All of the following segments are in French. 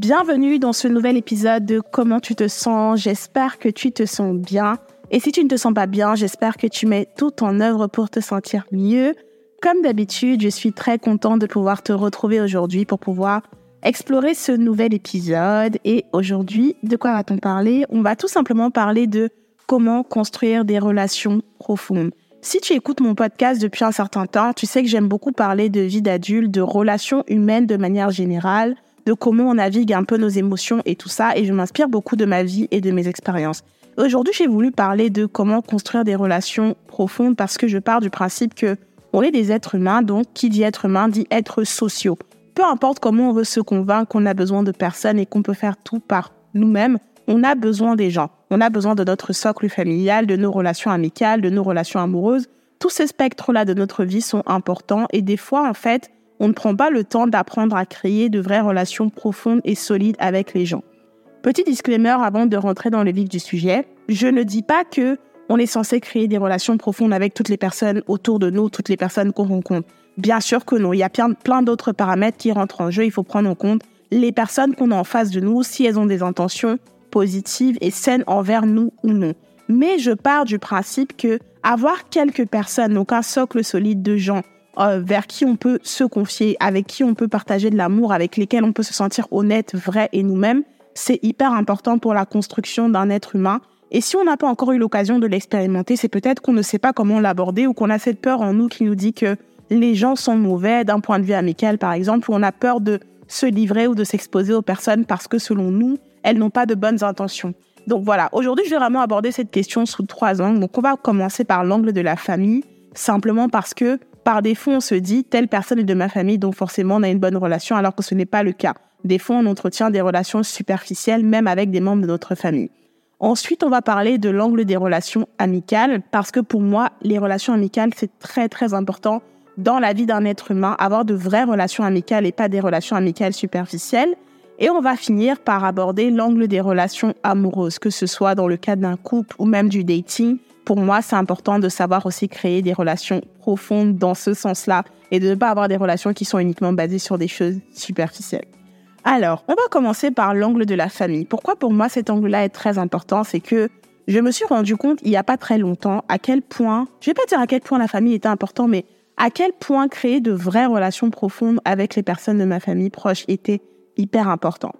Bienvenue dans ce nouvel épisode de Comment tu te sens. J'espère que tu te sens bien. Et si tu ne te sens pas bien, j'espère que tu mets tout en œuvre pour te sentir mieux. Comme d'habitude, je suis très contente de pouvoir te retrouver aujourd'hui pour pouvoir explorer ce nouvel épisode. Et aujourd'hui, de quoi va-t-on parler? On va tout simplement parler de comment construire des relations profondes. Si tu écoutes mon podcast depuis un certain temps, tu sais que j'aime beaucoup parler de vie d'adulte, de relations humaines de manière générale de comment on navigue un peu nos émotions et tout ça, et je m'inspire beaucoup de ma vie et de mes expériences. Aujourd'hui, j'ai voulu parler de comment construire des relations profondes parce que je pars du principe que on est des êtres humains, donc qui dit être humain dit être sociaux. Peu importe comment on veut se convaincre qu'on a besoin de personnes et qu'on peut faire tout par nous-mêmes, on a besoin des gens. On a besoin de notre socle familial, de nos relations amicales, de nos relations amoureuses. Tous ces spectres-là de notre vie sont importants et des fois, en fait, on ne prend pas le temps d'apprendre à créer de vraies relations profondes et solides avec les gens. Petit disclaimer avant de rentrer dans le vif du sujet, je ne dis pas que on est censé créer des relations profondes avec toutes les personnes autour de nous, toutes les personnes qu'on rencontre. Bien sûr que non, il y a plein, d'autres paramètres qui rentrent en jeu, il faut prendre en compte les personnes qu'on a en face de nous, si elles ont des intentions positives et saines envers nous ou non. Mais je pars du principe que avoir quelques personnes, donc un socle solide de gens euh, vers qui on peut se confier, avec qui on peut partager de l'amour, avec lesquels on peut se sentir honnête, vrai et nous-mêmes, c'est hyper important pour la construction d'un être humain. Et si on n'a pas encore eu l'occasion de l'expérimenter, c'est peut-être qu'on ne sait pas comment l'aborder ou qu'on a cette peur en nous qui nous dit que les gens sont mauvais d'un point de vue amical, par exemple, ou on a peur de se livrer ou de s'exposer aux personnes parce que selon nous, elles n'ont pas de bonnes intentions. Donc voilà, aujourd'hui, je vais vraiment aborder cette question sous trois angles. Donc on va commencer par l'angle de la famille, simplement parce que par défaut, on se dit, telle personne est de ma famille, donc forcément, on a une bonne relation, alors que ce n'est pas le cas. Des fois, on entretient des relations superficielles, même avec des membres de notre famille. Ensuite, on va parler de l'angle des relations amicales, parce que pour moi, les relations amicales, c'est très, très important dans la vie d'un être humain, avoir de vraies relations amicales et pas des relations amicales superficielles. Et on va finir par aborder l'angle des relations amoureuses, que ce soit dans le cadre d'un couple ou même du dating, pour moi, c'est important de savoir aussi créer des relations profondes dans ce sens-là et de ne pas avoir des relations qui sont uniquement basées sur des choses superficielles. Alors, on va commencer par l'angle de la famille. Pourquoi pour moi cet angle-là est très important C'est que je me suis rendu compte il n'y a pas très longtemps à quel point, je vais pas dire à quel point la famille était important, mais à quel point créer de vraies relations profondes avec les personnes de ma famille proche était hyper important.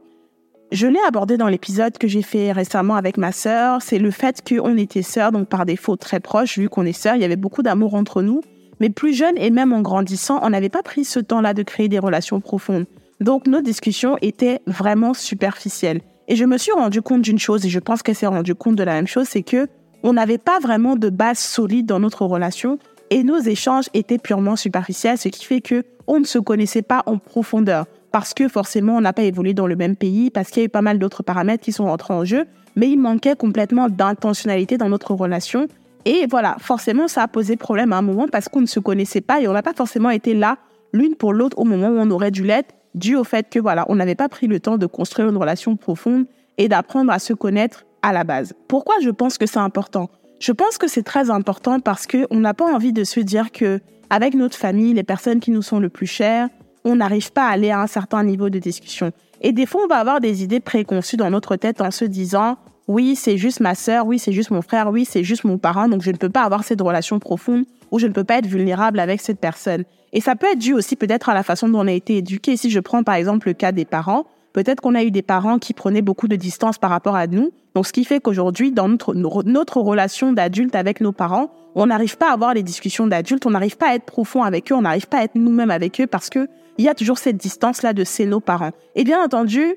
Je l'ai abordé dans l'épisode que j'ai fait récemment avec ma sœur. C'est le fait qu'on était sœurs, donc par défaut très proches, vu qu'on est sœurs. Il y avait beaucoup d'amour entre nous. Mais plus jeune et même en grandissant, on n'avait pas pris ce temps-là de créer des relations profondes. Donc nos discussions étaient vraiment superficielles. Et je me suis rendu compte d'une chose, et je pense qu'elle s'est rendue compte de la même chose, c'est que on n'avait pas vraiment de base solide dans notre relation et nos échanges étaient purement superficiels, ce qui fait que on ne se connaissait pas en profondeur parce que forcément on n'a pas évolué dans le même pays, parce qu'il y a eu pas mal d'autres paramètres qui sont rentrés en jeu, mais il manquait complètement d'intentionnalité dans notre relation. Et voilà, forcément ça a posé problème à un moment parce qu'on ne se connaissait pas et on n'a pas forcément été là l'une pour l'autre au moment où on aurait dû l'être, dû au fait que voilà, on n'avait pas pris le temps de construire une relation profonde et d'apprendre à se connaître à la base. Pourquoi je pense que c'est important? Je pense que c'est très important parce que on n'a pas envie de se dire que avec notre famille, les personnes qui nous sont le plus chères, on n'arrive pas à aller à un certain niveau de discussion. Et des fois, on va avoir des idées préconçues dans notre tête en se disant, oui, c'est juste ma sœur, oui, c'est juste mon frère, oui, c'est juste mon parent, donc je ne peux pas avoir cette relation profonde ou je ne peux pas être vulnérable avec cette personne. Et ça peut être dû aussi peut-être à la façon dont on a été éduqué. Si je prends par exemple le cas des parents, Peut-être qu'on a eu des parents qui prenaient beaucoup de distance par rapport à nous. Donc, ce qui fait qu'aujourd'hui, dans notre, relation d'adulte avec nos parents, on n'arrive pas à avoir les discussions d'adultes, on n'arrive pas à être profond avec eux, on n'arrive pas à être nous-mêmes avec eux parce que il y a toujours cette distance-là de parents. Et bien entendu,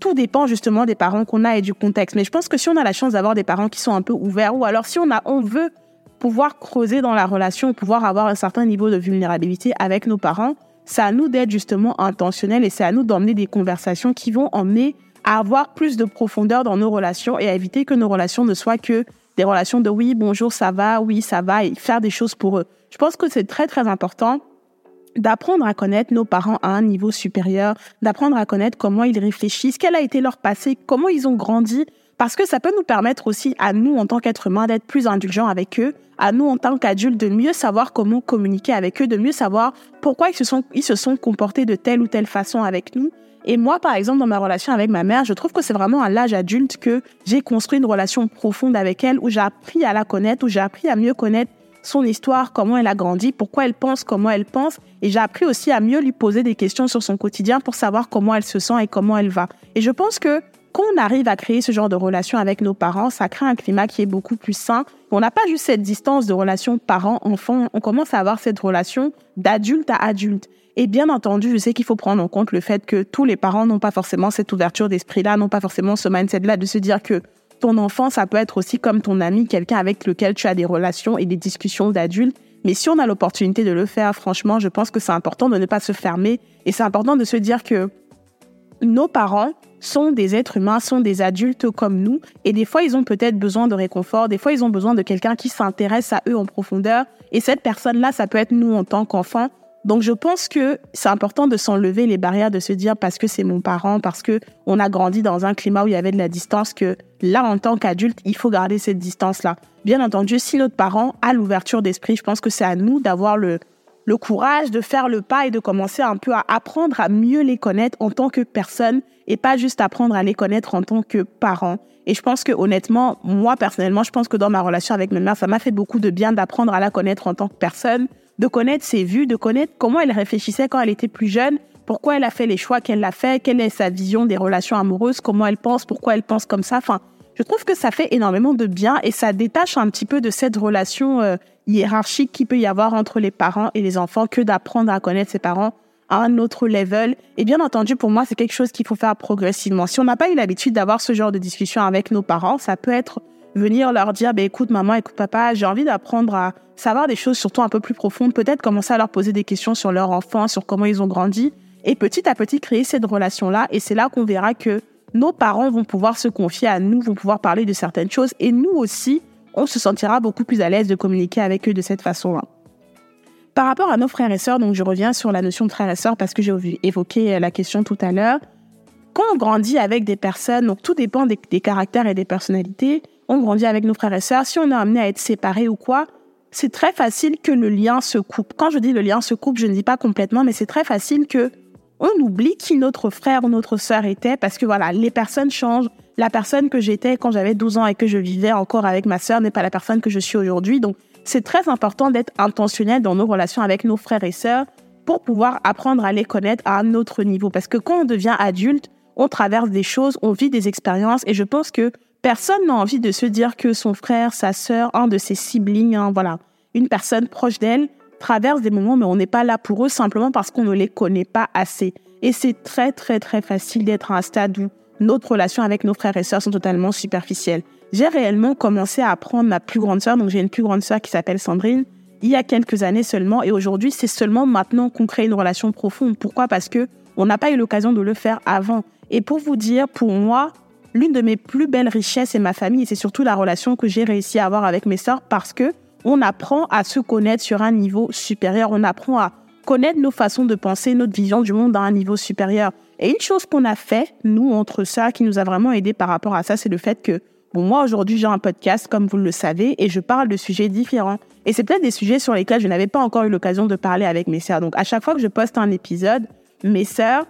tout dépend justement des parents qu'on a et du contexte. Mais je pense que si on a la chance d'avoir des parents qui sont un peu ouverts, ou alors si on a, on veut pouvoir creuser dans la relation, pouvoir avoir un certain niveau de vulnérabilité avec nos parents, c'est à nous d'être justement intentionnels et c'est à nous d'emmener des conversations qui vont emmener à avoir plus de profondeur dans nos relations et à éviter que nos relations ne soient que des relations de oui, bonjour, ça va, oui, ça va, et faire des choses pour eux. Je pense que c'est très, très important d'apprendre à connaître nos parents à un niveau supérieur, d'apprendre à connaître comment ils réfléchissent, quel a été leur passé, comment ils ont grandi, parce que ça peut nous permettre aussi à nous, en tant qu'êtres humains, d'être plus indulgents avec eux, à nous, en tant qu'adultes, de mieux savoir comment communiquer avec eux, de mieux savoir pourquoi ils se sont, ils se sont comportés de telle ou telle façon avec nous. Et moi, par exemple, dans ma relation avec ma mère, je trouve que c'est vraiment à l'âge adulte que j'ai construit une relation profonde avec elle, où j'ai appris à la connaître, où j'ai appris à mieux connaître son histoire, comment elle a grandi, pourquoi elle pense, comment elle pense. Et j'ai appris aussi à mieux lui poser des questions sur son quotidien pour savoir comment elle se sent et comment elle va. Et je pense que quand on arrive à créer ce genre de relation avec nos parents, ça crée un climat qui est beaucoup plus sain. On n'a pas juste cette distance de relation parent-enfant, on commence à avoir cette relation d'adulte à adulte. Et bien entendu, je sais qu'il faut prendre en compte le fait que tous les parents n'ont pas forcément cette ouverture d'esprit-là, n'ont pas forcément ce mindset-là de se dire que ton enfant, ça peut être aussi comme ton ami, quelqu'un avec lequel tu as des relations et des discussions d'adultes. Mais si on a l'opportunité de le faire, franchement, je pense que c'est important de ne pas se fermer et c'est important de se dire que nos parents sont des êtres humains, sont des adultes comme nous, et des fois ils ont peut-être besoin de réconfort, des fois ils ont besoin de quelqu'un qui s'intéresse à eux en profondeur, et cette personne-là, ça peut être nous en tant qu'enfants. Donc je pense que c'est important de s'enlever les barrières, de se dire parce que c'est mon parent, parce que on a grandi dans un climat où il y avait de la distance, que là en tant qu'adulte, il faut garder cette distance-là. Bien entendu, si notre parent a l'ouverture d'esprit, je pense que c'est à nous d'avoir le, le courage de faire le pas et de commencer un peu à apprendre à mieux les connaître en tant que personne et pas juste apprendre à les connaître en tant que parent. Et je pense que honnêtement, moi personnellement, je pense que dans ma relation avec ma mère, ça m'a fait beaucoup de bien d'apprendre à la connaître en tant que personne, de connaître ses vues, de connaître comment elle réfléchissait quand elle était plus jeune, pourquoi elle a fait les choix qu'elle a fait, quelle est sa vision des relations amoureuses, comment elle pense, pourquoi elle pense comme ça. Enfin, je trouve que ça fait énormément de bien et ça détache un petit peu de cette relation euh, hiérarchique qui peut y avoir entre les parents et les enfants que d'apprendre à connaître ses parents à un autre level. Et bien entendu, pour moi, c'est quelque chose qu'il faut faire progressivement. Si on n'a pas eu l'habitude d'avoir ce genre de discussion avec nos parents, ça peut être venir leur dire, bah, écoute maman, écoute papa, j'ai envie d'apprendre à savoir des choses surtout un peu plus profondes, peut-être commencer à leur poser des questions sur leur enfant, sur comment ils ont grandi, et petit à petit créer cette relation-là. Et c'est là qu'on verra que nos parents vont pouvoir se confier à nous, vont pouvoir parler de certaines choses, et nous aussi, on se sentira beaucoup plus à l'aise de communiquer avec eux de cette façon-là. Par rapport à nos frères et sœurs, donc je reviens sur la notion de frères et sœurs parce que j'ai évoqué la question tout à l'heure. Quand on grandit avec des personnes, donc tout dépend des, caractères et des personnalités, on grandit avec nos frères et sœurs, si on est amené à être séparés ou quoi, c'est très facile que le lien se coupe. Quand je dis le lien se coupe, je ne dis pas complètement, mais c'est très facile que on oublie qui notre frère ou notre sœur était parce que voilà, les personnes changent. La personne que j'étais quand j'avais 12 ans et que je vivais encore avec ma sœur n'est pas la personne que je suis aujourd'hui. Donc, c'est très important d'être intentionnel dans nos relations avec nos frères et sœurs pour pouvoir apprendre à les connaître à un autre niveau. Parce que quand on devient adulte, on traverse des choses, on vit des expériences et je pense que personne n'a envie de se dire que son frère, sa sœur, un de ses siblings, hein, voilà, une personne proche d'elle traverse des moments mais on n'est pas là pour eux simplement parce qu'on ne les connaît pas assez. Et c'est très très très facile d'être à un stade où notre relation avec nos frères et sœurs sont totalement superficielles. J'ai réellement commencé à apprendre ma plus grande sœur, donc j'ai une plus grande sœur qui s'appelle Sandrine, il y a quelques années seulement, et aujourd'hui c'est seulement maintenant qu'on crée une relation profonde. Pourquoi? Parce que on n'a pas eu l'occasion de le faire avant. Et pour vous dire, pour moi, l'une de mes plus belles richesses est ma famille, et c'est surtout la relation que j'ai réussi à avoir avec mes sœurs, parce que on apprend à se connaître sur un niveau supérieur, on apprend à connaître nos façons de penser, notre vision du monde à un niveau supérieur. Et une chose qu'on a fait, nous, entre ça, qui nous a vraiment aidé par rapport à ça, c'est le fait que, bon, moi, aujourd'hui, j'ai un podcast, comme vous le savez, et je parle de sujets différents. Et c'est peut-être des sujets sur lesquels je n'avais pas encore eu l'occasion de parler avec mes sœurs. Donc, à chaque fois que je poste un épisode, mes sœurs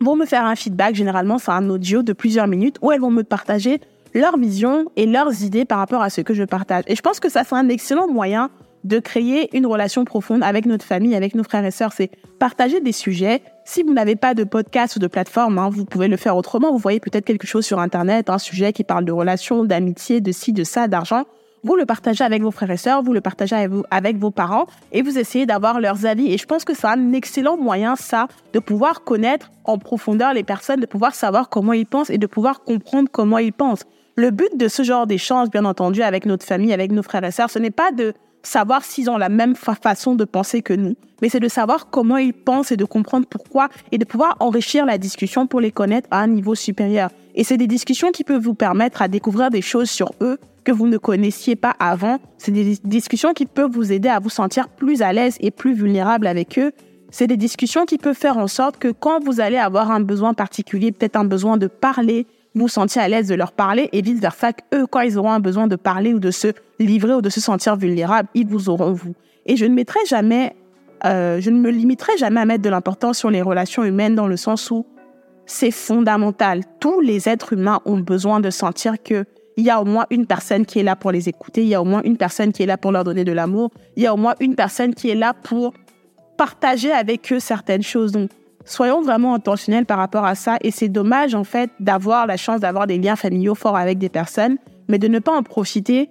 vont me faire un feedback. Généralement, c'est un audio de plusieurs minutes où elles vont me partager leur vision et leurs idées par rapport à ce que je partage. Et je pense que ça, c'est un excellent moyen de créer une relation profonde avec notre famille, avec nos frères et sœurs. C'est partager des sujets. Si vous n'avez pas de podcast ou de plateforme, hein, vous pouvez le faire autrement. Vous voyez peut-être quelque chose sur Internet, un sujet qui parle de relations, d'amitié, de ci, de ça, d'argent. Vous le partagez avec vos frères et sœurs, vous le partagez avec, vos parents et vous essayez d'avoir leurs avis. Et je pense que c'est un excellent moyen, ça, de pouvoir connaître en profondeur les personnes, de pouvoir savoir comment ils pensent et de pouvoir comprendre comment ils pensent. Le but de ce genre d'échange, bien entendu, avec notre famille, avec nos frères et sœurs, ce n'est pas de savoir s'ils ont la même façon de penser que nous, mais c'est de savoir comment ils pensent et de comprendre pourquoi et de pouvoir enrichir la discussion pour les connaître à un niveau supérieur. Et c'est des discussions qui peuvent vous permettre à découvrir des choses sur eux que vous ne connaissiez pas avant. C'est des discussions qui peuvent vous aider à vous sentir plus à l'aise et plus vulnérable avec eux. C'est des discussions qui peuvent faire en sorte que quand vous allez avoir un besoin particulier, peut-être un besoin de parler, vous sentiez à l'aise de leur parler et vice versa eux, quand ils auront un besoin de parler ou de se livrer ou de se sentir vulnérables, ils vous auront vous. Et je ne mettrai jamais, euh, je ne me limiterai jamais à mettre de l'importance sur les relations humaines dans le sens où c'est fondamental. Tous les êtres humains ont besoin de sentir que il y a au moins une personne qui est là pour les écouter, il y a au moins une personne qui est là pour leur donner de l'amour, il y a au moins une personne qui est là pour partager avec eux certaines choses. Donc, soyons vraiment intentionnels par rapport à ça. Et c'est dommage, en fait, d'avoir la chance d'avoir des liens familiaux forts avec des personnes, mais de ne pas en profiter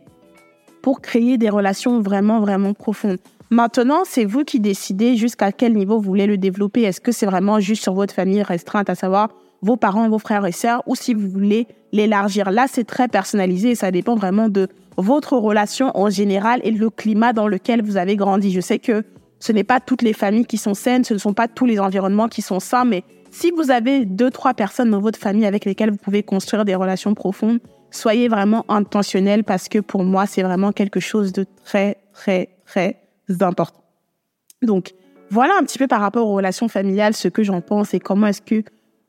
pour créer des relations vraiment, vraiment profondes. Maintenant, c'est vous qui décidez jusqu'à quel niveau vous voulez le développer. Est-ce que c'est vraiment juste sur votre famille restreinte, à savoir vos parents, vos frères et sœurs, ou si vous voulez l'élargir. Là, c'est très personnalisé et ça dépend vraiment de votre relation en général et le climat dans lequel vous avez grandi. Je sais que ce n'est pas toutes les familles qui sont saines, ce ne sont pas tous les environnements qui sont sains, mais si vous avez deux, trois personnes dans votre famille avec lesquelles vous pouvez construire des relations profondes, soyez vraiment intentionnel parce que pour moi, c'est vraiment quelque chose de très, très, très important. Donc, voilà un petit peu par rapport aux relations familiales ce que j'en pense et comment est-ce que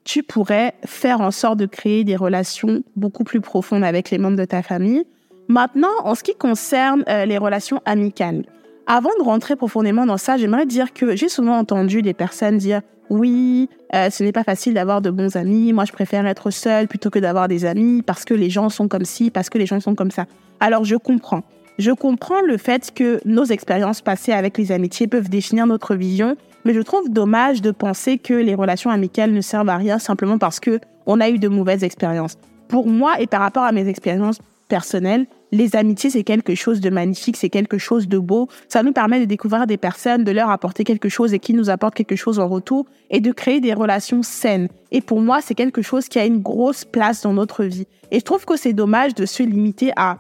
tu pourrais faire en sorte de créer des relations beaucoup plus profondes avec les membres de ta famille. Maintenant, en ce qui concerne euh, les relations amicales, avant de rentrer profondément dans ça, j'aimerais dire que j'ai souvent entendu des personnes dire oui, euh, ce n'est pas facile d'avoir de bons amis. Moi, je préfère être seule plutôt que d'avoir des amis parce que les gens sont comme ci, parce que les gens sont comme ça. Alors, je comprends. Je comprends le fait que nos expériences passées avec les amitiés peuvent définir notre vision mais je trouve dommage de penser que les relations amicales ne servent à rien simplement parce que on a eu de mauvaises expériences. Pour moi et par rapport à mes expériences personnelles, les amitiés, c'est quelque chose de magnifique, c'est quelque chose de beau. Ça nous permet de découvrir des personnes, de leur apporter quelque chose et qui nous apportent quelque chose en retour et de créer des relations saines. Et pour moi, c'est quelque chose qui a une grosse place dans notre vie. Et je trouve que c'est dommage de se limiter à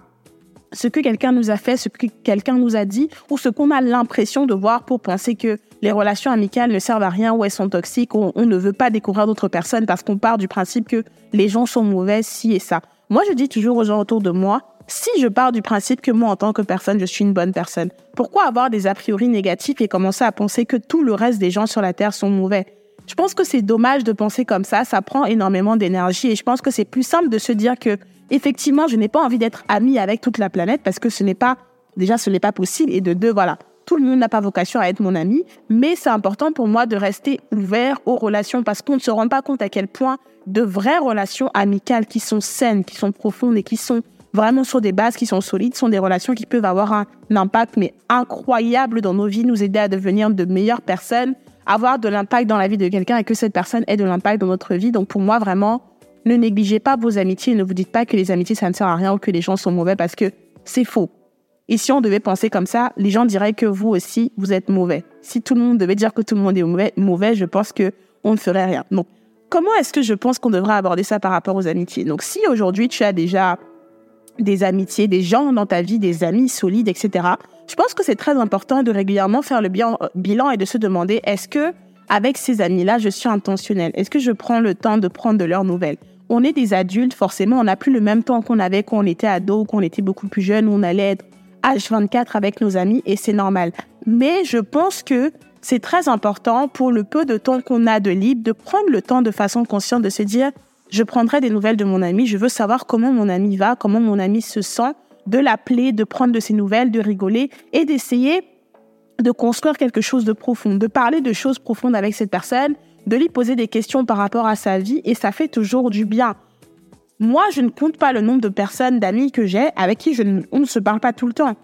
ce que quelqu'un nous a fait, ce que quelqu'un nous a dit ou ce qu'on a l'impression de voir pour penser que les relations amicales ne servent à rien ou elles sont toxiques on ne veut pas découvrir d'autres personnes parce qu'on part du principe que les gens sont mauvais, si et ça. Moi, je dis toujours aux gens autour de moi, si je pars du principe que moi, en tant que personne, je suis une bonne personne, pourquoi avoir des a priori négatifs et commencer à penser que tout le reste des gens sur la Terre sont mauvais? Je pense que c'est dommage de penser comme ça, ça prend énormément d'énergie et je pense que c'est plus simple de se dire que, effectivement, je n'ai pas envie d'être ami avec toute la planète parce que ce n'est pas, déjà, ce n'est pas possible et de deux, voilà, tout le monde n'a pas vocation à être mon ami, mais c'est important pour moi de rester ouvert aux relations parce qu'on ne se rend pas compte à quel point de vraies relations amicales qui sont saines, qui sont profondes et qui sont vraiment sur des bases qui sont solides, sont des relations qui peuvent avoir un impact mais incroyable dans nos vies, nous aider à devenir de meilleures personnes, avoir de l'impact dans la vie de quelqu'un et que cette personne ait de l'impact dans notre vie. Donc pour moi vraiment, ne négligez pas vos amitiés, ne vous dites pas que les amitiés ça ne sert à rien ou que les gens sont mauvais parce que c'est faux. Et si on devait penser comme ça, les gens diraient que vous aussi, vous êtes mauvais. Si tout le monde devait dire que tout le monde est mauvais, mauvais je pense que on ne ferait rien. Donc, comment est-ce que je pense qu'on devrait aborder ça par rapport aux amitiés? Donc, si aujourd'hui tu as déjà des amitiés, des gens dans ta vie, des amis solides, etc., je pense que c'est très important de régulièrement faire le bilan et de se demander est-ce que avec ces amis-là, je suis intentionnel Est-ce que je prends le temps de prendre de leurs nouvelles? On est des adultes, forcément, on n'a plus le même temps qu'on avait quand on était ado, qu'on était beaucoup plus jeune, où on allait être H24 avec nos amis et c'est normal. Mais je pense que c'est très important pour le peu de temps qu'on a de libre de prendre le temps de façon consciente de se dire je prendrai des nouvelles de mon ami, je veux savoir comment mon ami va, comment mon ami se sent, de l'appeler, de prendre de ses nouvelles, de rigoler et d'essayer de construire quelque chose de profond, de parler de choses profondes avec cette personne, de lui poser des questions par rapport à sa vie et ça fait toujours du bien. Moi, je ne compte pas le nombre de personnes, d'amis que j'ai avec qui on ne se parle pas tout le temps.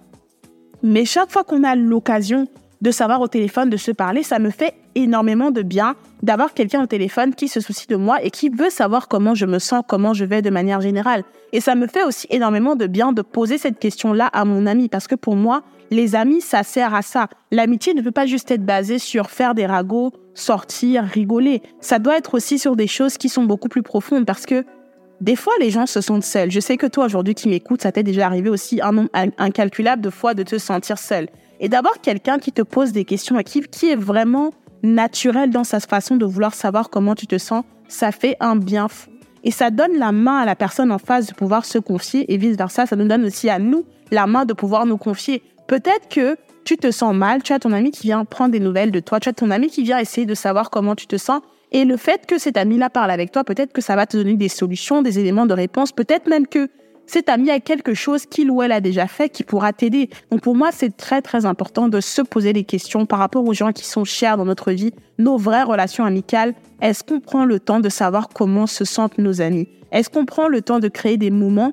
Mais chaque fois qu'on a l'occasion de savoir au téléphone, de se parler, ça me fait énormément de bien d'avoir quelqu'un au téléphone qui se soucie de moi et qui veut savoir comment je me sens, comment je vais de manière générale. Et ça me fait aussi énormément de bien de poser cette question-là à mon ami parce que pour moi, les amis, ça sert à ça. L'amitié ne peut pas juste être basée sur faire des ragots, sortir, rigoler. Ça doit être aussi sur des choses qui sont beaucoup plus profondes parce que des fois, les gens se sentent seuls. Je sais que toi, aujourd'hui, qui m'écoutes, ça t'est déjà arrivé aussi un nombre incalculable de fois de te sentir seul. Et d'avoir quelqu'un qui te pose des questions et qui, qui est vraiment naturel dans sa façon de vouloir savoir comment tu te sens, ça fait un bien fou. Et ça donne la main à la personne en face de pouvoir se confier et vice versa. Ça nous donne aussi à nous la main de pouvoir nous confier. Peut-être que tu te sens mal, tu as ton ami qui vient prendre des nouvelles de toi, tu as ton ami qui vient essayer de savoir comment tu te sens. Et le fait que cet ami-là parle avec toi, peut-être que ça va te donner des solutions, des éléments de réponse, peut-être même que cet ami a quelque chose qu'il ou elle a déjà fait qui pourra t'aider. Donc pour moi, c'est très très important de se poser des questions par rapport aux gens qui sont chers dans notre vie, nos vraies relations amicales. Est-ce qu'on prend le temps de savoir comment se sentent nos amis? Est-ce qu'on prend le temps de créer des moments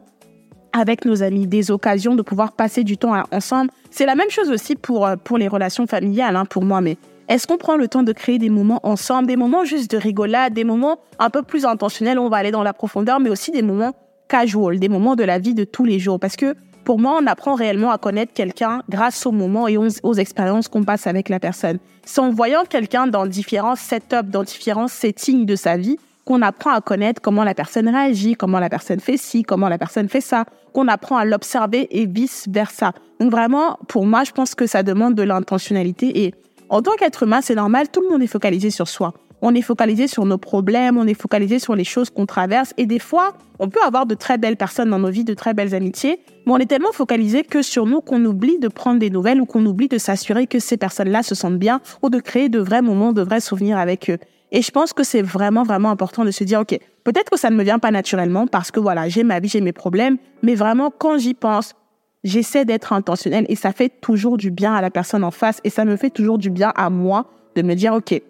avec nos amis, des occasions de pouvoir passer du temps ensemble? C'est la même chose aussi pour, euh, pour les relations familiales, hein, pour moi, mais est-ce qu'on prend le temps de créer des moments ensemble, des moments juste de rigolade, des moments un peu plus intentionnels, on va aller dans la profondeur, mais aussi des moments casual, des moments de la vie de tous les jours? Parce que pour moi, on apprend réellement à connaître quelqu'un grâce aux moments et aux, expériences qu'on passe avec la personne. C'est en voyant quelqu'un dans différents setups, dans différents settings de sa vie, qu'on apprend à connaître comment la personne réagit, comment la personne fait ci, comment la personne fait ça, qu'on apprend à l'observer et vice versa. Donc vraiment, pour moi, je pense que ça demande de l'intentionnalité et en tant qu'être humain, c'est normal, tout le monde est focalisé sur soi on est focalisé sur nos problèmes, on est focalisé sur les choses qu'on traverse. Et des fois, on peut avoir de très belles personnes dans nos vies, de très belles amitiés, mais on est tellement focalisé que sur nous qu'on oublie de prendre des nouvelles ou qu'on oublie de s'assurer que ces personnes-là se sentent bien ou de créer de vrais moments, de vrais souvenirs avec eux. Et je pense que c'est vraiment, vraiment important de se dire, OK, peut-être que ça ne me vient pas naturellement parce que voilà, j'ai ma vie, j'ai mes problèmes, mais vraiment, quand j'y pense, j'essaie d'être intentionnel et ça fait toujours du bien à la personne en face et ça me fait toujours du bien à moi de me dire, OK,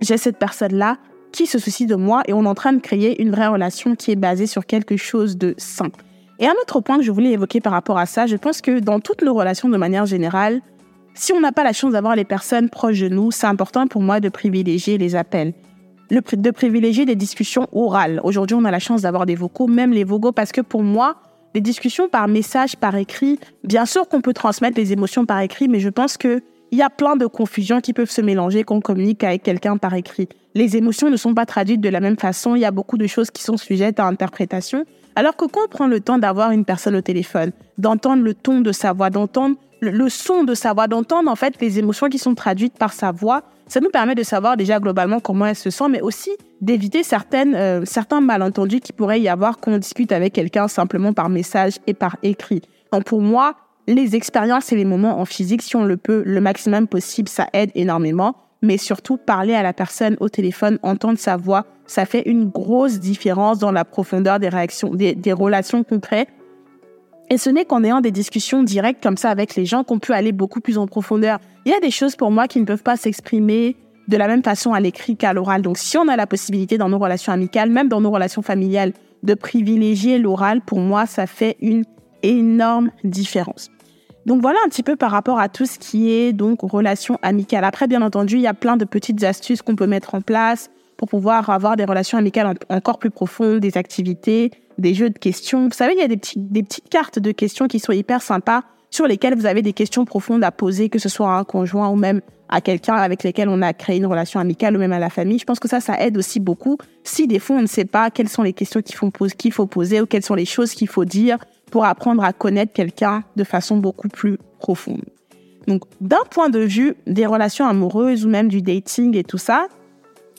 j'ai cette personne-là qui se soucie de moi et on est en train de créer une vraie relation qui est basée sur quelque chose de sain. Et un autre point que je voulais évoquer par rapport à ça, je pense que dans toutes nos relations de manière générale, si on n'a pas la chance d'avoir les personnes proches de nous, c'est important pour moi de privilégier les appels, de privilégier des discussions orales. Aujourd'hui, on a la chance d'avoir des vocaux, même les vocaux, parce que pour moi, les discussions par message, par écrit, bien sûr qu'on peut transmettre les émotions par écrit, mais je pense que il y a plein de confusions qui peuvent se mélanger quand on communique avec quelqu'un par écrit. Les émotions ne sont pas traduites de la même façon. Il y a beaucoup de choses qui sont sujettes à interprétation. Alors que quand on prend le temps d'avoir une personne au téléphone, d'entendre le ton de sa voix, d'entendre le, son de sa voix, d'entendre en fait les émotions qui sont traduites par sa voix, ça nous permet de savoir déjà globalement comment elle se sent, mais aussi d'éviter certaines, euh, certains malentendus qui pourraient y avoir quand on discute avec quelqu'un simplement par message et par écrit. Donc pour moi, les expériences et les moments en physique, si on le peut, le maximum possible, ça aide énormément. Mais surtout, parler à la personne au téléphone, entendre sa voix, ça fait une grosse différence dans la profondeur des réactions, des, relations concrètes. Et ce n'est qu'en ayant des discussions directes comme ça avec les gens qu'on peut aller beaucoup plus en profondeur. Il y a des choses pour moi qui ne peuvent pas s'exprimer de la même façon à l'écrit qu'à l'oral. Donc si on a la possibilité dans nos relations amicales, même dans nos relations familiales, de privilégier l'oral, pour moi, ça fait une énorme différence. Donc voilà un petit peu par rapport à tout ce qui est donc relation amicale. Après, bien entendu, il y a plein de petites astuces qu'on peut mettre en place pour pouvoir avoir des relations amicales encore plus profondes, des activités, des jeux de questions. Vous savez, il y a des, petites cartes de questions qui sont hyper sympas sur lesquelles vous avez des questions profondes à poser, que ce soit à un conjoint ou même à quelqu'un avec lequel on a créé une relation amicale ou même à la famille. Je pense que ça, ça aide aussi beaucoup. Si des fois on ne sait pas quelles sont les questions qu'il faut, qu'il faut poser ou quelles sont les choses qu'il faut dire pour apprendre à connaître quelqu'un de façon beaucoup plus profonde. Donc, d'un point de vue des relations amoureuses ou même du dating et tout ça,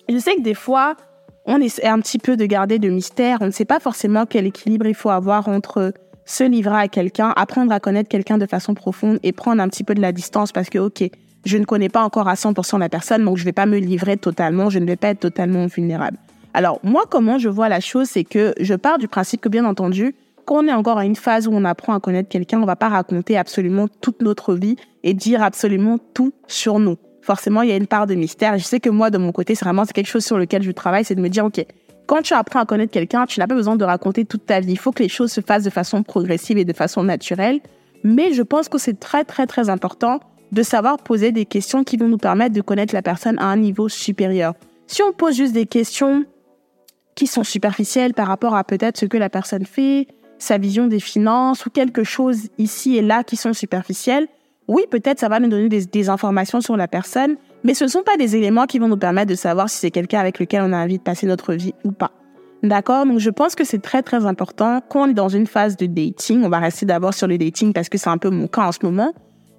je sais que des fois, on essaie un petit peu de garder de mystère. On ne sait pas forcément quel équilibre il faut avoir entre se livrer à quelqu'un, apprendre à connaître quelqu'un de façon profonde et prendre un petit peu de la distance parce que, OK, je ne connais pas encore à 100% la personne, donc je ne vais pas me livrer totalement, je ne vais pas être totalement vulnérable. Alors, moi, comment je vois la chose, c'est que je pars du principe que, bien entendu, quand on est encore à une phase où on apprend à connaître quelqu'un, on va pas raconter absolument toute notre vie et dire absolument tout sur nous. Forcément, il y a une part de mystère. Je sais que moi, de mon côté, c'est vraiment quelque chose sur lequel je travaille, c'est de me dire, OK, quand tu apprends à connaître quelqu'un, tu n'as pas besoin de raconter toute ta vie. Il faut que les choses se fassent de façon progressive et de façon naturelle. Mais je pense que c'est très, très, très important de savoir poser des questions qui vont nous permettre de connaître la personne à un niveau supérieur. Si on pose juste des questions qui sont superficielles par rapport à peut-être ce que la personne fait, sa vision des finances ou quelque chose ici et là qui sont superficielles, oui, peut-être ça va nous donner des, informations sur la personne, mais ce ne sont pas des éléments qui vont nous permettre de savoir si c'est quelqu'un avec lequel on a envie de passer notre vie ou pas. D'accord? Donc je pense que c'est très très important quand on est dans une phase de dating, on va rester d'abord sur le dating parce que c'est un peu mon cas en ce moment,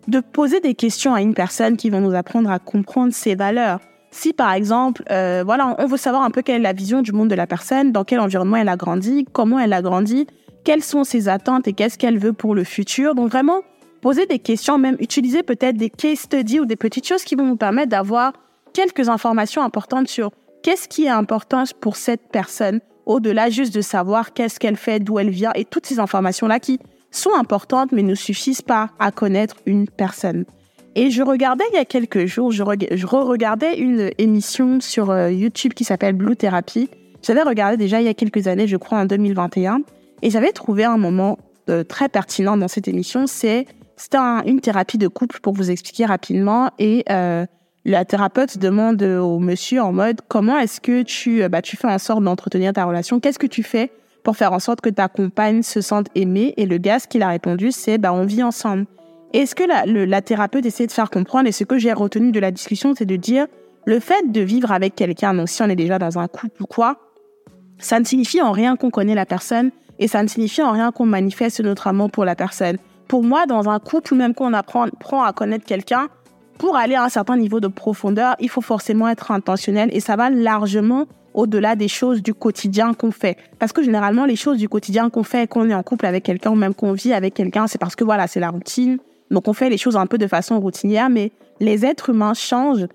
de poser des questions à une personne qui va nous apprendre à comprendre ses valeurs. Si par exemple, euh, voilà, on veut savoir un peu quelle est la vision du monde de la personne, dans quel environnement elle a grandi, comment elle a grandi, quelles sont ses attentes et qu'est-ce qu'elle veut pour le futur. Donc vraiment, poser des questions, même utiliser peut-être des case studies ou des petites choses qui vont nous permettre d'avoir quelques informations importantes sur qu'est-ce qui est important pour cette personne, au-delà juste de savoir qu'est-ce qu'elle fait, d'où elle vient et toutes ces informations-là qui sont importantes mais ne suffisent pas à connaître une personne. Et je regardais il y a quelques jours, je, re-regardais une émission sur euh, YouTube qui s'appelle Blue Therapy. J'avais regardé déjà il y a quelques années, je crois en 2021. Et j'avais trouvé un moment euh, très pertinent dans cette émission. C'est c'était une thérapie de couple pour vous expliquer rapidement. Et euh, la thérapeute demande au monsieur en mode comment est-ce que tu euh, bah tu fais en sorte d'entretenir ta relation? Qu'est-ce que tu fais pour faire en sorte que ta compagne se sente aimée? Et le gars, ce qu'il a répondu, c'est bah on vit ensemble. Et ce que la, la thérapeute essaie de faire comprendre et ce que j'ai retenu de la discussion, c'est de dire le fait de vivre avec quelqu'un, donc si on est déjà dans un couple ou quoi, ça ne signifie en rien qu'on connaît la personne et ça ne signifie en rien qu'on manifeste notre amour pour la personne. Pour moi, dans un couple, même qu'on apprend, à connaître quelqu'un, pour aller à un certain niveau de profondeur, il faut forcément être intentionnel et ça va largement au-delà des choses du quotidien qu'on fait. Parce que généralement, les choses du quotidien qu'on fait, qu'on est en couple avec quelqu'un ou même qu'on vit avec quelqu'un, c'est parce que voilà, c'est la routine. Donc on fait les choses un peu de façon routinière, mais les êtres humains changent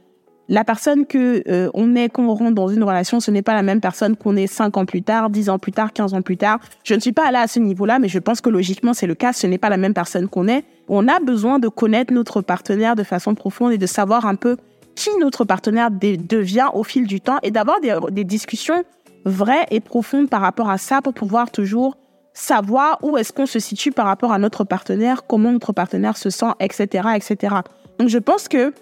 la personne que euh, on est quand on rentre dans une relation, ce n'est pas la même personne qu'on est cinq ans plus tard, dix ans plus tard, quinze ans plus tard. Je ne suis pas allée à ce niveau-là, mais je pense que logiquement c'est le cas. Ce n'est pas la même personne qu'on est. On a besoin de connaître notre partenaire de façon profonde et de savoir un peu qui notre partenaire devient au fil du temps et d'avoir des, des discussions vraies et profondes par rapport à ça pour pouvoir toujours savoir où est-ce qu'on se situe par rapport à notre partenaire, comment notre partenaire se sent, etc., etc. Donc je pense que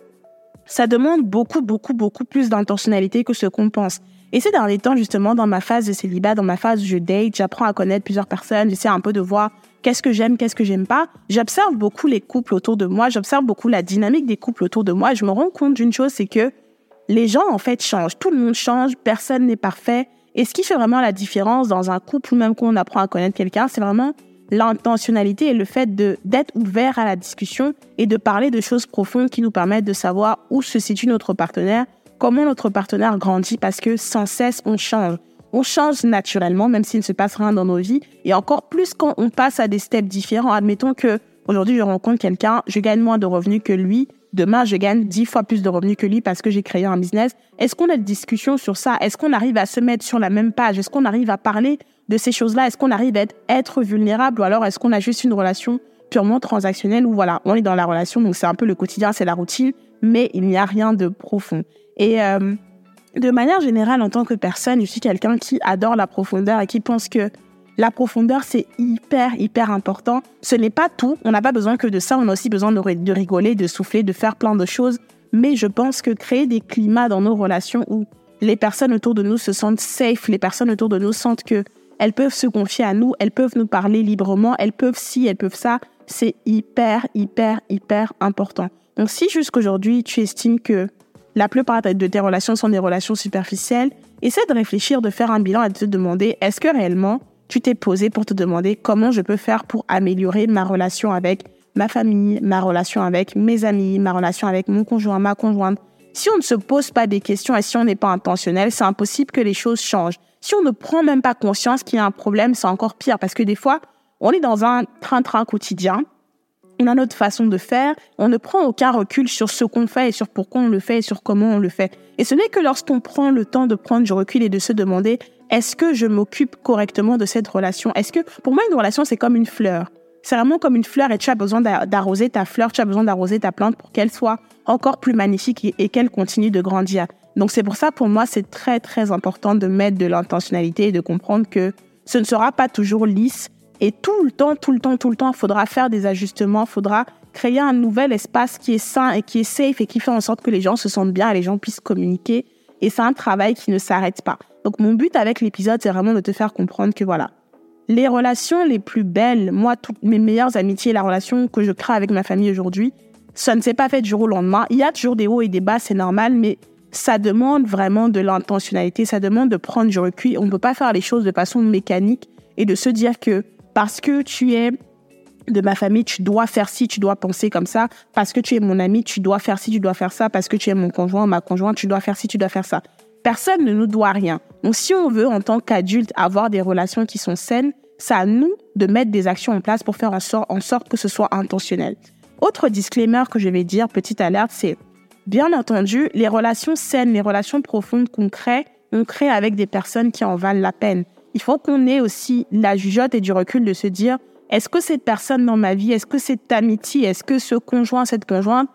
ça demande beaucoup, beaucoup, beaucoup plus d'intentionnalité que ce qu'on pense. Et ces derniers temps, justement, dans ma phase de célibat, dans ma phase où je date, j'apprends à connaître plusieurs personnes, j'essaie un peu de voir qu'est-ce que j'aime, qu'est-ce que j'aime pas. J'observe beaucoup les couples autour de moi, j'observe beaucoup la dynamique des couples autour de moi. Je me rends compte d'une chose, c'est que les gens, en fait, changent. Tout le monde change, personne n'est parfait. Et ce qui fait vraiment la différence dans un couple ou même quand on apprend à connaître quelqu'un, c'est vraiment l'intentionnalité et le fait d'être ouvert à la discussion et de parler de choses profondes qui nous permettent de savoir où se situe notre partenaire, comment notre partenaire grandit, parce que sans cesse on change. On change naturellement, même s'il ne se passe rien dans nos vies, et encore plus quand on passe à des steps différents. Admettons que aujourd'hui je rencontre quelqu'un, je gagne moins de revenus que lui, demain je gagne dix fois plus de revenus que lui parce que j'ai créé un business. Est-ce qu'on a des discussions sur ça? Est-ce qu'on arrive à se mettre sur la même page? Est-ce qu'on arrive à parler de ces choses-là Est-ce qu'on arrive à être, vulnérable ou alors est-ce qu'on a juste une relation purement transactionnelle où voilà, on est dans la relation, donc c'est un peu le quotidien, c'est la routine, mais il n'y a rien de profond. Et euh, de manière générale, en tant que personne, je suis quelqu'un qui adore la profondeur et qui pense que la profondeur, c'est hyper, hyper important. Ce n'est pas tout. On n'a pas besoin que de ça. On a aussi besoin de, de rigoler, de souffler, de faire plein de choses. Mais je pense que créer des climats dans nos relations où les personnes autour de nous se sentent safe, les personnes autour de nous sentent que elles peuvent se confier à nous, elles peuvent nous parler librement, elles peuvent ci, elles peuvent ça. C'est hyper, hyper, hyper important. Donc si jusqu'aujourd'hui tu estimes que la plupart de tes relations sont des relations superficielles, essaie de réfléchir, de faire un bilan et de te demander est-ce que réellement tu t'es posé pour te demander comment je peux faire pour améliorer ma relation avec ma famille, ma relation avec mes amis, ma relation avec mon conjoint, ma conjointe? Si on ne se pose pas des questions et si on n'est pas intentionnel, c'est impossible que les choses changent. Si on ne prend même pas conscience qu'il y a un problème, c'est encore pire parce que des fois, on est dans un train-train quotidien. On a notre façon de faire. On ne prend aucun recul sur ce qu'on fait et sur pourquoi on le fait et sur comment on le fait. Et ce n'est que lorsqu'on prend le temps de prendre du recul et de se demander est-ce que je m'occupe correctement de cette relation? Est-ce que pour moi une relation c'est comme une fleur C'est vraiment comme une fleur et tu as besoin d'arroser ta fleur, tu as besoin d'arroser ta plante pour qu'elle soit encore plus magnifique et qu'elle continue de grandir. Donc c'est pour ça, pour moi, c'est très, très important de mettre de l'intentionnalité et de comprendre que ce ne sera pas toujours lisse, Et tout le temps, tout le temps, tout le temps, il faudra faire des ajustements, il faudra créer un nouvel espace qui est sain et qui est safe et qui fait en sorte que les gens se sentent bien et les gens puissent communiquer. Et c'est un travail qui ne s'arrête pas. Donc mon but avec l'épisode, c'est vraiment de te faire comprendre que voilà, les relations les plus belles, moi, toutes mes meilleures amitiés, la relation que je crée avec ma famille aujourd'hui, ça ne s'est pas fait du jour au lendemain. Il y a toujours des hauts et des bas, c'est normal, mais ça demande vraiment de l'intentionnalité, ça demande de prendre du recul. On ne peut pas faire les choses de façon mécanique et de se dire que parce que tu es de ma famille, tu dois faire ci, tu dois penser comme ça. Parce que tu es mon ami, tu dois faire ci, tu dois faire ça. Parce que tu es mon conjoint, ma conjointe, tu dois faire ci, tu dois faire ça. Personne ne nous doit rien. Donc si on veut, en tant qu'adulte, avoir des relations qui sont saines, c'est à nous de mettre des actions en place pour faire en sorte que ce soit intentionnel. Autre disclaimer que je vais dire, petite alerte, c'est bien entendu, les relations saines, les relations profondes qu'on crée, on crée avec des personnes qui en valent la peine il faut qu'on ait aussi la jugeote et du recul de se dire, est-ce que cette personne dans ma vie, est-ce que cette amitié, est-ce que ce conjoint, cette conjointe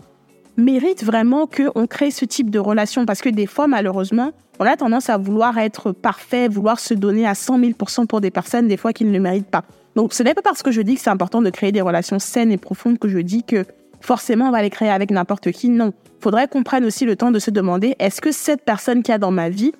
mérite vraiment qu'on crée ce type de relation Parce que des fois, malheureusement, on a tendance à vouloir être parfait, vouloir se donner à 100 000% pour des personnes, des fois, qu'ils ne méritent pas. Donc, ce n'est pas parce que je dis que c'est important de créer des relations saines et profondes que je dis que forcément on va les créer avec n'importe qui. Non. Faudrait qu'on prenne aussi le temps de se demander, est-ce que cette personne qui a dans ma vie,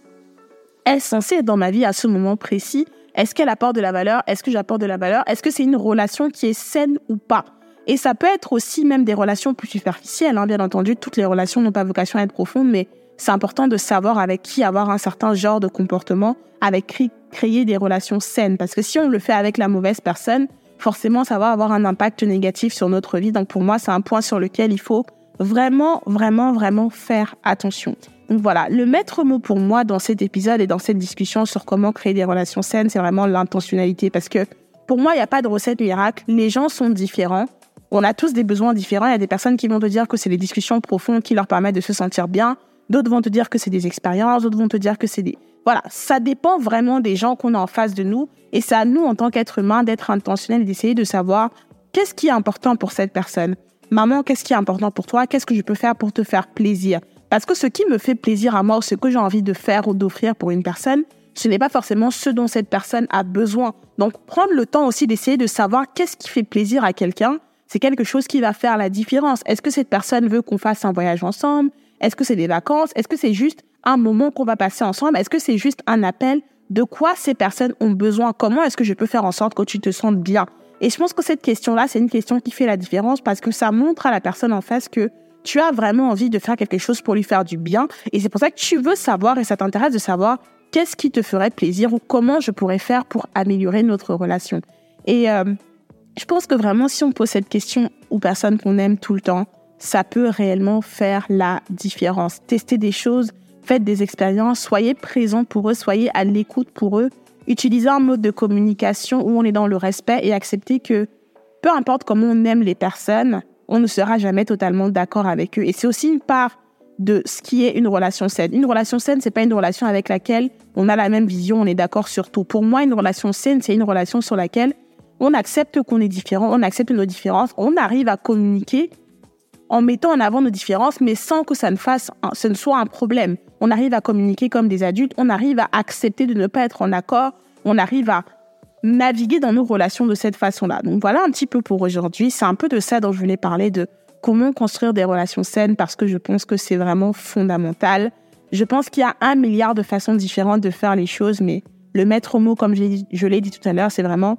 est censée être dans ma vie à ce moment précis? Est-ce qu'elle apporte de la valeur? Est-ce que j'apporte de la valeur? Est-ce que c'est une relation qui est saine ou pas? Et ça peut être aussi même des relations plus superficielles. Hein. Bien entendu, toutes les relations n'ont pas vocation à être profondes, mais c'est important de savoir avec qui avoir un certain genre de comportement, avec créer des relations saines. Parce que si on le fait avec la mauvaise personne, forcément, ça va avoir un impact négatif sur notre vie. Donc pour moi, c'est un point sur lequel il faut vraiment, vraiment, vraiment faire attention. Donc voilà, le maître mot pour moi dans cet épisode et dans cette discussion sur comment créer des relations saines, c'est vraiment l'intentionnalité. Parce que pour moi, il n'y a pas de recette miracle. Les gens sont différents. On a tous des besoins différents. Il y a des personnes qui vont te dire que c'est les discussions profondes qui leur permettent de se sentir bien. D'autres vont te dire que c'est des expériences. D'autres vont te dire que c'est des... Voilà, ça dépend vraiment des gens qu'on a en face de nous. Et c'est à nous, en tant qu'être humain, d'être intentionnel et d'essayer de savoir qu'est-ce qui est important pour cette personne. Maman, qu'est-ce qui est important pour toi? Qu'est-ce que je peux faire pour te faire plaisir? Parce que ce qui me fait plaisir à moi ce que j'ai envie de faire ou d'offrir pour une personne, ce n'est pas forcément ce dont cette personne a besoin. Donc, prendre le temps aussi d'essayer de savoir qu'est-ce qui fait plaisir à quelqu'un, c'est quelque chose qui va faire la différence. Est-ce que cette personne veut qu'on fasse un voyage ensemble? Est-ce que c'est des vacances? Est-ce que c'est juste un moment qu'on va passer ensemble? Est-ce que c'est juste un appel? De quoi ces personnes ont besoin? Comment est-ce que je peux faire en sorte que tu te sentes bien? Et je pense que cette question-là, c'est une question qui fait la différence parce que ça montre à la personne en face que tu as vraiment envie de faire quelque chose pour lui faire du bien. Et c'est pour ça que tu veux savoir et ça t'intéresse de savoir qu'est-ce qui te ferait plaisir ou comment je pourrais faire pour améliorer notre relation. Et euh, je pense que vraiment, si on pose cette question aux personnes qu'on aime tout le temps, ça peut réellement faire la différence. Tester des choses, faites des expériences, soyez présent pour eux, soyez à l'écoute pour eux utiliser un mode de communication où on est dans le respect et accepter que peu importe comment on aime les personnes, on ne sera jamais totalement d'accord avec eux. Et c'est aussi une part de ce qui est une relation saine. Une relation saine, c'est pas une relation avec laquelle on a la même vision, on est d'accord sur tout. Pour moi, une relation saine, c'est une relation sur laquelle on accepte qu'on est différent, on accepte nos différences, on arrive à communiquer en mettant en avant nos différences, mais sans que ça ne fasse, ce ne soit un problème. On arrive à communiquer comme des adultes, on arrive à accepter de ne pas être en accord, on arrive à naviguer dans nos relations de cette façon-là. Donc voilà un petit peu pour aujourd'hui. C'est un peu de ça dont je voulais parler, de comment construire des relations saines, parce que je pense que c'est vraiment fondamental. Je pense qu'il y a un milliard de façons différentes de faire les choses, mais le maître mot, comme je l'ai dit tout à l'heure, c'est vraiment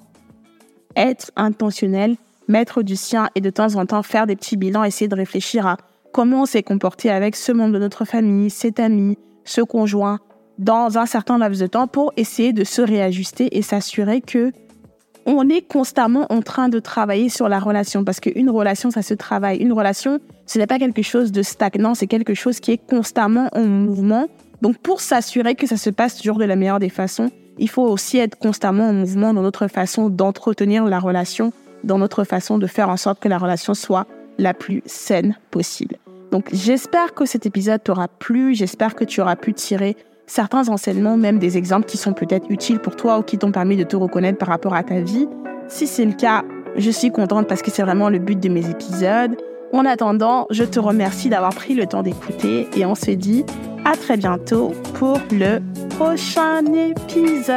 être intentionnel mettre du sien et de temps en temps faire des petits bilans, essayer de réfléchir à comment on s'est comporté avec ce membre de notre famille, cet ami, ce conjoint, dans un certain laps de temps pour essayer de se réajuster et s'assurer que on est constamment en train de travailler sur la relation parce qu'une relation, ça se travaille. Une relation, ce n'est pas quelque chose de stagnant, c'est quelque chose qui est constamment en mouvement. Donc, pour s'assurer que ça se passe toujours de la meilleure des façons, il faut aussi être constamment en mouvement dans notre façon d'entretenir la relation dans notre façon de faire en sorte que la relation soit la plus saine possible. Donc j'espère que cet épisode t'aura plu, j'espère que tu auras pu tirer certains enseignements, même des exemples qui sont peut-être utiles pour toi ou qui t'ont permis de te reconnaître par rapport à ta vie. Si c'est le cas, je suis contente parce que c'est vraiment le but de mes épisodes. En attendant, je te remercie d'avoir pris le temps d'écouter et on se dit à très bientôt pour le prochain épisode.